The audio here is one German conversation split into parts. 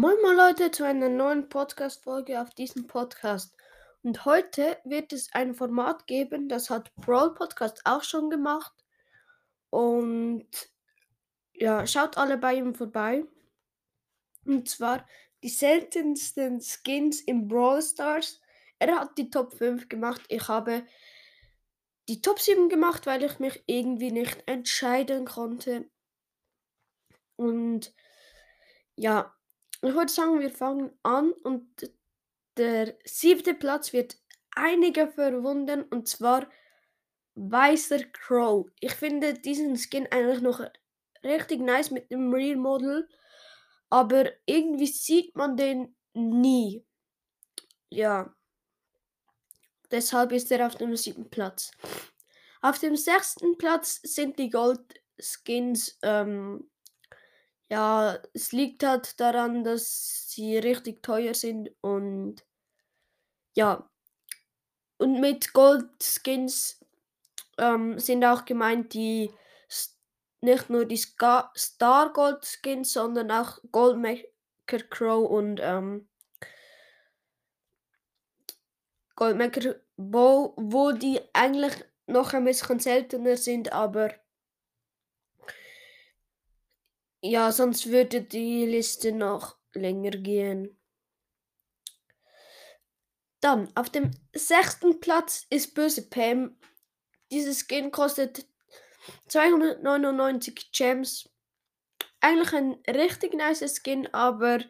Moin moin Leute zu einer neuen Podcast-Folge auf diesem Podcast. Und heute wird es ein Format geben, das hat Brawl Podcast auch schon gemacht. Und ja, schaut alle bei ihm vorbei. Und zwar die seltensten Skins im Brawl Stars. Er hat die Top 5 gemacht. Ich habe die Top 7 gemacht, weil ich mich irgendwie nicht entscheiden konnte. Und ja, ich würde sagen, wir fangen an und der siebte Platz wird einige verwundern und zwar Weißer Crow. Ich finde diesen Skin eigentlich noch richtig nice mit dem Real Model, aber irgendwie sieht man den nie. Ja. Deshalb ist er auf dem siebten Platz. Auf dem sechsten Platz sind die Gold Skins ähm, ja, es liegt halt daran, dass sie richtig teuer sind und ja. Und mit Goldskins ähm, sind auch gemeint die nicht nur die Ska Star Gold Skins, sondern auch Goldmaker Crow und ähm, Goldmaker Bow, wo die eigentlich noch ein bisschen seltener sind, aber ja, sonst würde die Liste noch länger gehen. Dann, auf dem sechsten Platz ist Böse Pam. Dieses Skin kostet 299 Gems. Eigentlich ein richtig nice Skin, aber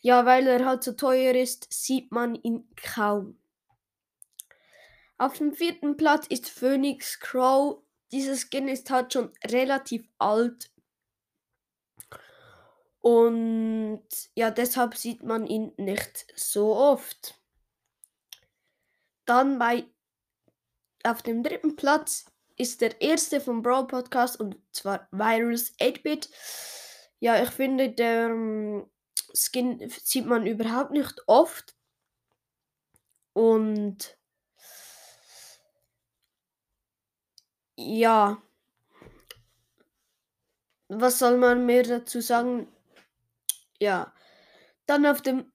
ja, weil er halt so teuer ist, sieht man ihn kaum. Auf dem vierten Platz ist Phoenix Crow. Dieses Skin ist halt schon relativ alt und ja, deshalb sieht man ihn nicht so oft. Dann bei auf dem dritten Platz ist der erste vom Brawl Podcast und zwar Virus 8-Bit. Ja, ich finde, der um, Skin sieht man überhaupt nicht oft. Und ja, was soll man mehr dazu sagen? Ja. Dann auf dem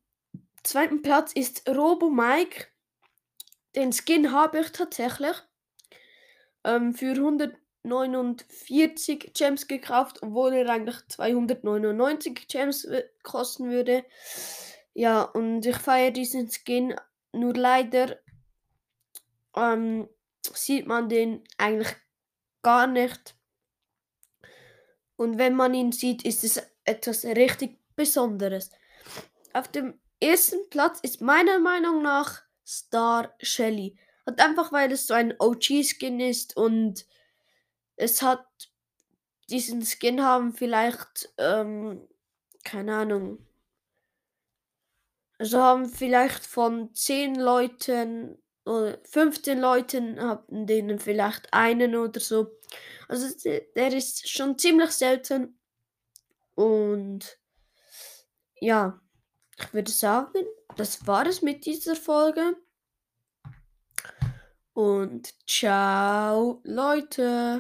zweiten Platz ist Robo Mike. Den Skin habe ich tatsächlich ähm, für 149 Gems gekauft, obwohl er eigentlich 299 Gems kosten würde. Ja, und ich feiere diesen Skin. Nur leider ähm, sieht man den eigentlich gar nicht. Und wenn man ihn sieht, ist es etwas richtig Besonderes. Auf dem ersten Platz ist meiner Meinung nach Star Shelly. Und einfach weil es so ein OG-Skin ist und es hat diesen Skin haben vielleicht, ähm, keine Ahnung. Also haben vielleicht von 10 Leuten oder 15 Leuten haben denen vielleicht einen oder so. Also der ist schon ziemlich selten und ja, ich würde sagen, das war es mit dieser Folge. Und ciao, Leute.